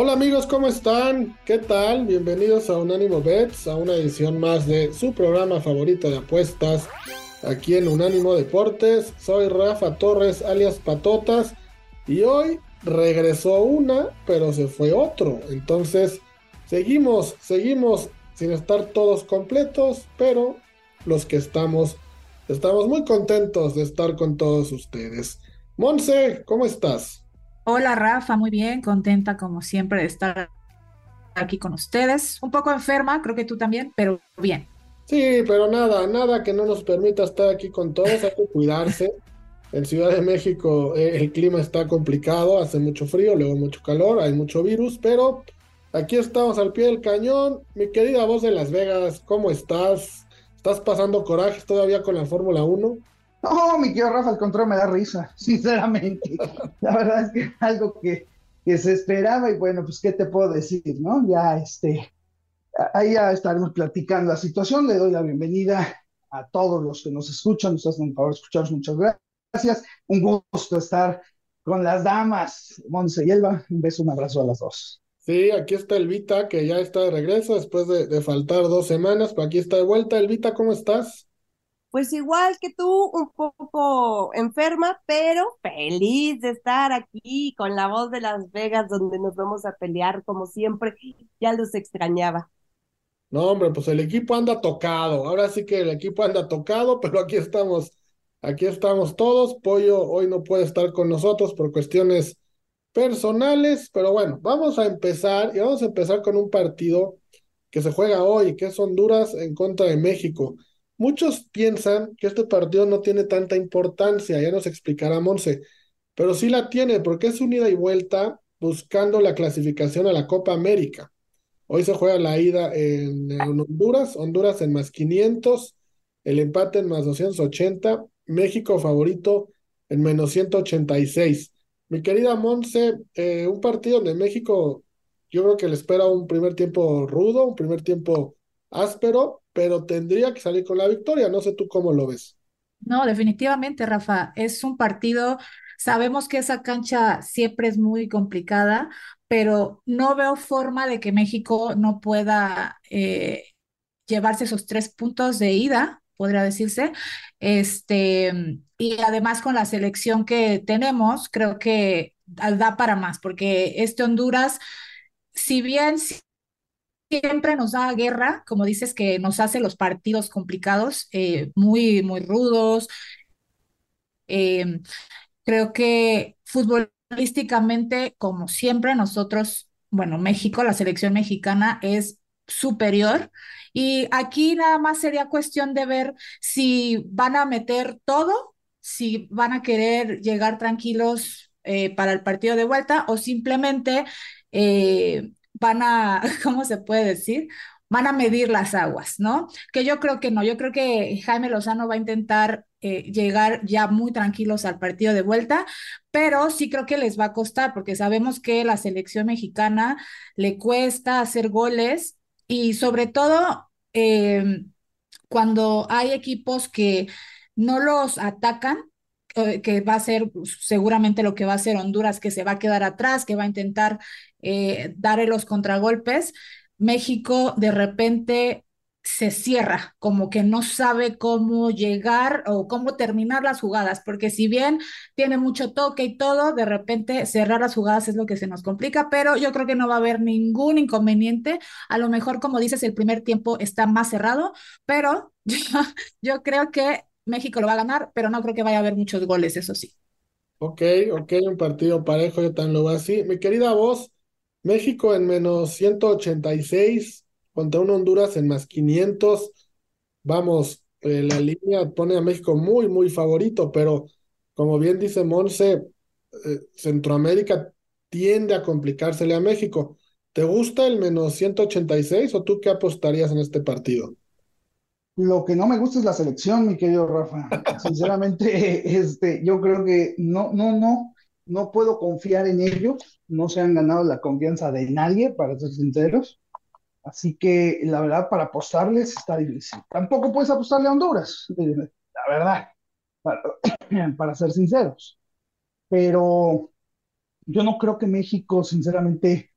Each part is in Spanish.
Hola amigos, ¿cómo están? ¿Qué tal? Bienvenidos a Unánimo Bets, a una edición más de su programa favorito de apuestas aquí en Unánimo Deportes. Soy Rafa Torres, alias Patotas, y hoy regresó una, pero se fue otro. Entonces, seguimos, seguimos sin estar todos completos, pero los que estamos, estamos muy contentos de estar con todos ustedes. Monse, ¿cómo estás? Hola Rafa, muy bien, contenta como siempre de estar aquí con ustedes. Un poco enferma, creo que tú también, pero bien. Sí, pero nada, nada que no nos permita estar aquí con todos, hay que cuidarse. En Ciudad de México eh, el clima está complicado, hace mucho frío, luego mucho calor, hay mucho virus, pero aquí estamos al pie del cañón. Mi querida voz de Las Vegas, ¿cómo estás? ¿Estás pasando corajes todavía con la Fórmula 1? No, mi querido Rafa, el control me da risa, sinceramente. La verdad es que es algo que, que, se esperaba y bueno, pues qué te puedo decir, ¿no? Ya este, ahí ya estaremos platicando la situación. Le doy la bienvenida a todos los que nos escuchan, nos hacen el favor de escucharnos, muchas gracias. Un gusto estar con las damas, Monse y Elba. Un beso, un abrazo a las dos. Sí, aquí está Elvita, que ya está de regreso después de, de faltar dos semanas, pero aquí está de vuelta. Elvita, ¿cómo estás? Pues igual que tú, un poco enferma, pero feliz de estar aquí con la voz de Las Vegas, donde nos vamos a pelear como siempre. Ya los extrañaba. No, hombre, pues el equipo anda tocado. Ahora sí que el equipo anda tocado, pero aquí estamos, aquí estamos todos. Pollo hoy no puede estar con nosotros por cuestiones personales, pero bueno, vamos a empezar y vamos a empezar con un partido que se juega hoy, que es Honduras en contra de México. Muchos piensan que este partido no tiene tanta importancia, ya nos explicará Monse, pero sí la tiene porque es unida y vuelta buscando la clasificación a la Copa América. Hoy se juega la ida en, Honduras, Honduras en más 500, el empate en más 280, México favorito en menos 186. Mi querida Monse, eh, un partido donde México yo creo que le espera un primer tiempo rudo, un primer tiempo áspero, pero tendría que salir con la victoria. No sé tú cómo lo ves. No, definitivamente, Rafa, es un partido, sabemos que esa cancha siempre es muy complicada, pero no veo forma de que México no pueda eh, llevarse esos tres puntos de ida, podría decirse. Este, y además con la selección que tenemos, creo que da para más, porque este Honduras, si bien siempre nos da guerra, como dices, que nos hace los partidos complicados, eh, muy, muy rudos. Eh, creo que futbolísticamente, como siempre, nosotros, bueno, México, la selección mexicana es superior. Y aquí nada más sería cuestión de ver si van a meter todo, si van a querer llegar tranquilos eh, para el partido de vuelta o simplemente eh, van a, ¿cómo se puede decir? Van a medir las aguas, ¿no? Que yo creo que no, yo creo que Jaime Lozano va a intentar eh, llegar ya muy tranquilos al partido de vuelta, pero sí creo que les va a costar porque sabemos que la selección mexicana le cuesta hacer goles y sobre todo eh, cuando hay equipos que no los atacan, eh, que va a ser seguramente lo que va a hacer Honduras, que se va a quedar atrás, que va a intentar eh, los contragolpes, México de repente se cierra, como que no sabe cómo llegar o cómo terminar las jugadas, porque si bien tiene mucho toque y todo, de repente cerrar las jugadas es lo que se nos complica, pero yo creo que no va a haber ningún inconveniente. A lo mejor, como dices, el primer tiempo está más cerrado, pero yo, yo creo que México lo va a ganar, pero no creo que vaya a haber muchos goles, eso sí. Ok, ok, un partido parejo, yo también lo veo así. Mi querida voz, México en menos 186 contra un Honduras en más 500. Vamos, eh, la línea pone a México muy, muy favorito, pero como bien dice Monse, eh, Centroamérica tiende a complicársele a México. ¿Te gusta el menos 186 o tú qué apostarías en este partido? Lo que no me gusta es la selección, mi querido Rafa. Sinceramente, este, yo creo que no, no, no, no puedo confiar en ellos. No se han ganado la confianza de nadie, para ser sinceros. Así que la verdad, para apostarles está difícil. Tampoco puedes apostarle a Honduras, la verdad, para, ser sinceros. Pero yo no creo que México, sinceramente,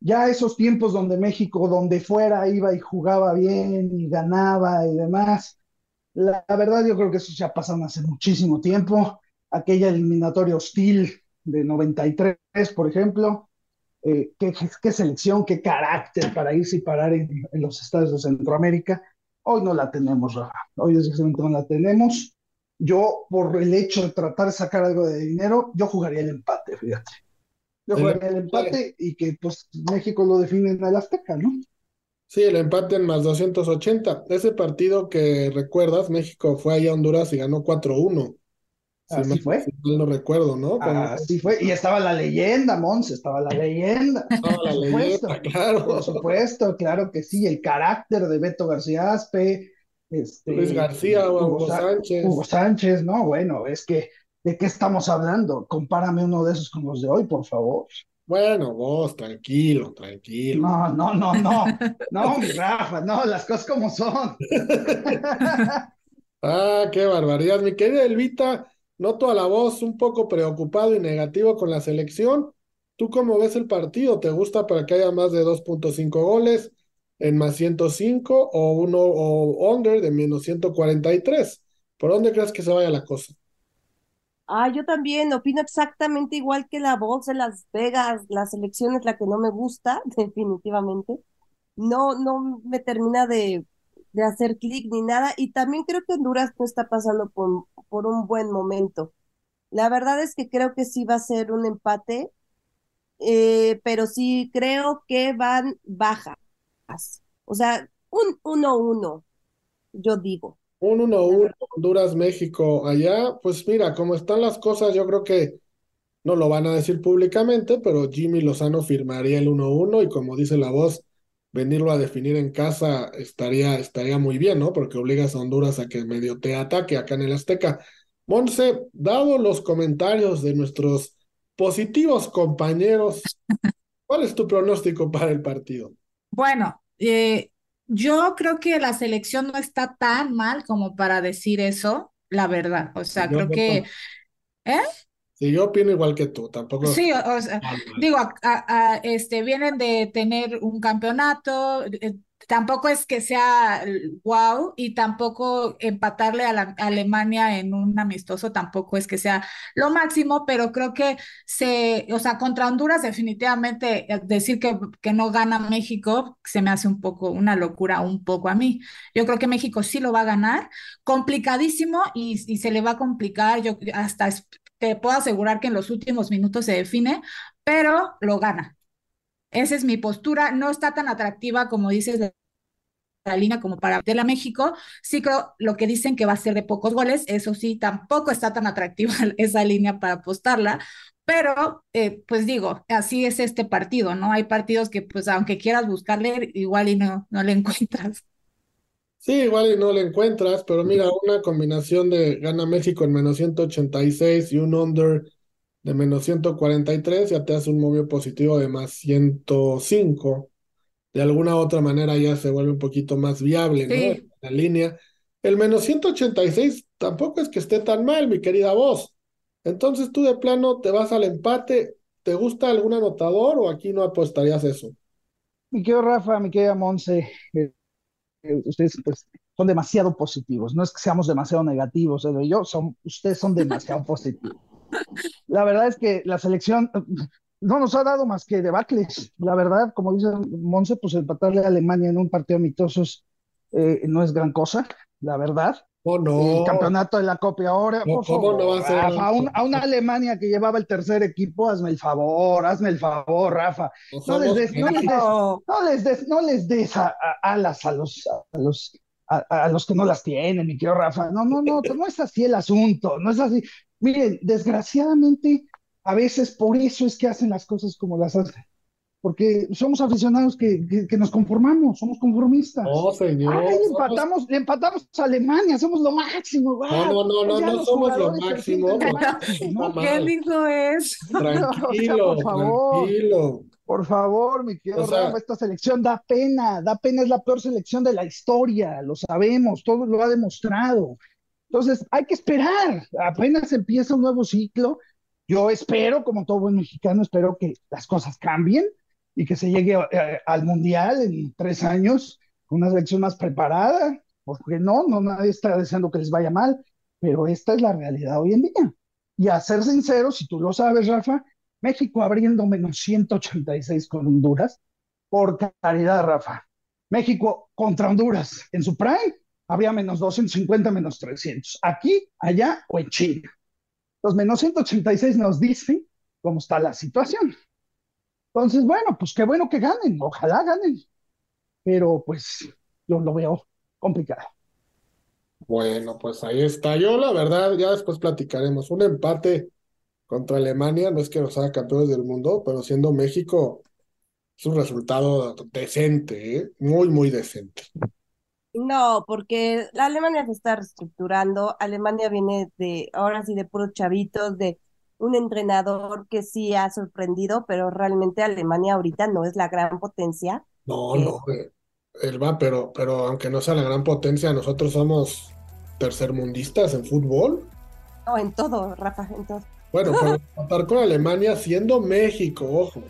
ya esos tiempos donde México, donde fuera, iba y jugaba bien y ganaba y demás, la, verdad yo creo que eso ya pasaron hace muchísimo tiempo. Aquella eliminatoria hostil de 93, por ejemplo, eh, qué, qué, selección, qué carácter para irse y parar en, en, los estados de Centroamérica. Hoy no la tenemos, Rafa. Hoy desgraciadamente no la tenemos. Yo, por el hecho de tratar de sacar algo de dinero, yo jugaría el empate, fíjate. Yo jugaría el empate y que pues México lo define en el Azteca, ¿no? Sí, el empate en más 280. Ese partido que recuerdas, México fue allá a Honduras y ganó 4-1. Así fue. No recuerdo, ¿no? Así fue. Y estaba la leyenda, Mons, estaba la leyenda. Estaba la leyenda, claro. Por supuesto, claro que sí. El carácter de Beto García Aspe. Este, Luis García, Hugo, Hugo Sánchez. Hugo Sánchez, no, bueno, es que ¿De qué estamos hablando? Compárame uno de esos con los de hoy, por favor. Bueno, vos, tranquilo, tranquilo. No, no, no, no. No, mi Rafa, no, las cosas como son. ah, qué barbaridad. Mi querida Elvita, noto a la voz un poco preocupado y negativo con la selección. ¿Tú cómo ves el partido? ¿Te gusta para que haya más de 2.5 goles en más 105 o uno o under de menos 143? ¿Por dónde crees que se vaya la cosa? Ah, yo también opino exactamente igual que la voz de Las Vegas. La selección es la que no me gusta, definitivamente. No, no me termina de, de hacer clic ni nada. Y también creo que Honduras no está pasando por, por un buen momento. La verdad es que creo que sí va a ser un empate, eh, pero sí creo que van bajas. O sea, un 1-1, yo digo. Un 1-1 Honduras, México, allá, pues mira, como están las cosas, yo creo que no lo van a decir públicamente, pero Jimmy Lozano firmaría el 1-1 y como dice la voz, venirlo a definir en casa estaría, estaría muy bien, ¿no? Porque obligas a Honduras a que medio te ataque acá en el Azteca. Monse, dado los comentarios de nuestros positivos compañeros, ¿cuál es tu pronóstico para el partido? Bueno, eh, yo creo que la selección no está tan mal como para decir eso, la verdad. O sea, creo que... ¿Eh? Sí, yo opino igual que tú, tampoco. Sí, o, sea, digo, este, vienen de tener un campeonato, eh, tampoco es que sea wow y tampoco empatarle a, la, Alemania en un amistoso tampoco es que sea lo máximo, pero creo que se, o sea, contra Honduras definitivamente eh, decir que, que no gana México se me hace un poco una locura, un poco a mí. Yo creo que México sí lo va a ganar, complicadísimo y, y se le va a complicar, yo hasta te puedo asegurar que en los últimos minutos se define, pero lo gana. Esa es mi postura. No está tan atractiva como dices la línea como para meterla a México. Sí creo lo que dicen que va a ser de pocos goles. Eso sí, tampoco está tan atractiva esa línea para apostarla. Pero, eh, pues digo, así es este partido, ¿no? Hay partidos que, pues, aunque quieras buscarle, igual y no, no le encuentras. Sí, igual y no le encuentras, pero mira, una combinación de gana México en menos 186 y un under de menos 143 ya te hace un movimiento positivo de más 105. De alguna otra manera ya se vuelve un poquito más viable, ¿no? La línea. El menos 186 tampoco es que esté tan mal, mi querida voz. Entonces tú de plano te vas al empate. ¿Te gusta algún anotador o aquí no apostarías eso? Mi querido Rafa, mi querida Monse, ustedes pues son demasiado positivos. No es que seamos demasiado negativos, yo son, ustedes son demasiado positivos. La verdad es que la selección no nos ha dado más que debacles. La verdad, como dice Monse, pues empatarle a Alemania en un partido amistoso eh, no es gran cosa, la verdad. Oh, no. El campeonato de la Copa ahora, por favor, no va a, ser a, una Alemania que llevaba el tercer equipo, hazme el favor, hazme el favor, Rafa. No les des, no les des, no les des, no les des alas a los, a los a, los que no las tienen, mi querido Rafa. No, no, no, no es así el asunto, no es así. Miren, desgraciadamente, a veces por eso es que hacen las cosas como las hacen. Porque somos aficionados que, que, nos conformamos, somos conformistas. No, señor. Ay, empatamos, le empatamos a Alemania, somos lo máximo. No, no, no, no, no somos lo máximo. ¿Qué dijo es? Tranquilo, por favor, tranquilo. Por favor, mi querido esta selección da pena, da pena, es la peor selección de la historia, lo sabemos, todo lo ha demostrado. Entonces, hay que esperar, apenas empieza un nuevo ciclo. Yo espero, como todo buen mexicano, espero que las cosas cambien y que se llegue eh, al Mundial en tres años con una selección más preparada, porque no, no nadie está deseando que les vaya mal, pero esta es la realidad hoy en día. Y a ser sincero, si tú lo sabes, Rafa, México abriendo menos 186 con Honduras, por caridad, Rafa. México contra Honduras en su prime habría menos 250, menos 300. Aquí, allá o en China. Los menos 186 nos dicen cómo está la situación. Entonces, bueno, pues qué bueno que ganen, ojalá ganen, pero pues yo lo veo complicado. Bueno, pues ahí está. Yo, la verdad, ya después platicaremos. Un empate contra Alemania, no es que nos haga campeones del mundo, pero siendo México, es un resultado decente, ¿eh? muy, muy decente. No, porque la Alemania se está reestructurando. Alemania viene de, ahora sí, de puros chavitos, de un entrenador que sí ha sorprendido, pero realmente Alemania ahorita no es la gran potencia. No, no, él va, pero, pero aunque no sea la gran potencia, nosotros somos tercermundistas en fútbol. No, en todo, Rafa, en todo. Bueno, para con Alemania, siendo México, ojo,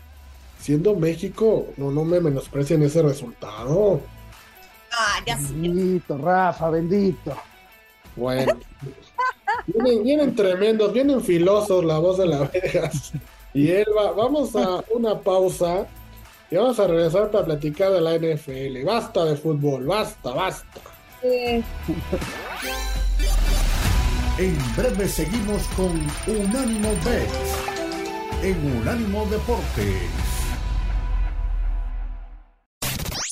siendo México, no, no me menosprecien ese resultado. Ah, ya Bendito, Rafa, bendito. Bueno. Vienen, tremendos, vienen filosos la voz de la Vegas. Y Elba, vamos a una pausa y vamos a regresar para platicar de la NFL. Basta de fútbol, basta, basta. En breve seguimos con Unánimo Bet en Unánimo Deportes.